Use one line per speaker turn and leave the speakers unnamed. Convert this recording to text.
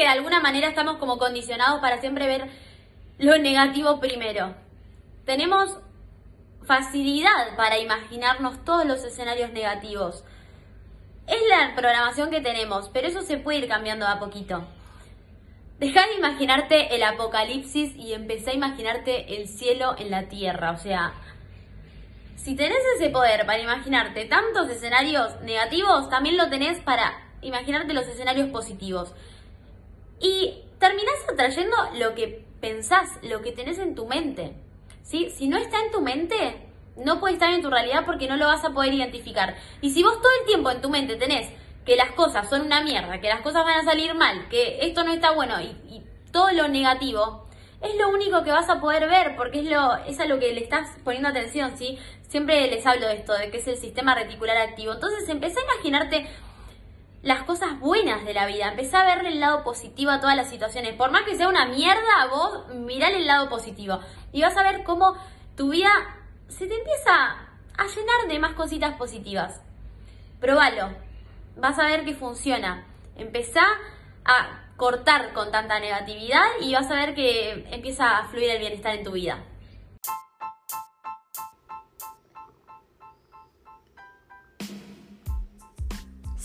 Que de alguna manera estamos como condicionados para siempre ver lo negativo primero. Tenemos facilidad para imaginarnos todos los escenarios negativos. Es la programación que tenemos, pero eso se puede ir cambiando a poquito. Deja de imaginarte el apocalipsis y empecé a imaginarte el cielo en la tierra. O sea, si tenés ese poder para imaginarte tantos escenarios negativos, también lo tenés para imaginarte los escenarios positivos. Y terminás atrayendo lo que pensás, lo que tenés en tu mente. ¿sí? Si no está en tu mente, no puede estar en tu realidad porque no lo vas a poder identificar. Y si vos todo el tiempo en tu mente tenés que las cosas son una mierda, que las cosas van a salir mal, que esto no está bueno y, todo lo negativo, es lo único que vas a poder ver porque es, lo, es a lo que le estás poniendo atención, ¿sí? Siempre les hablo de esto, de que es el sistema reticular activo. Entonces empecé a imaginarte las cosas buenas de la vida. Empecé a verle el lado positivo a todas las situaciones. Por más que sea una mierda, vos mirale el lado positivo. Y vas a ver cómo tu vida se te empieza a llenar de más cositas positivas. Probalo. Vas a ver que funciona. Empezá a cortar con tanta negatividad y vas a ver que empieza a fluir el bienestar en tu vida.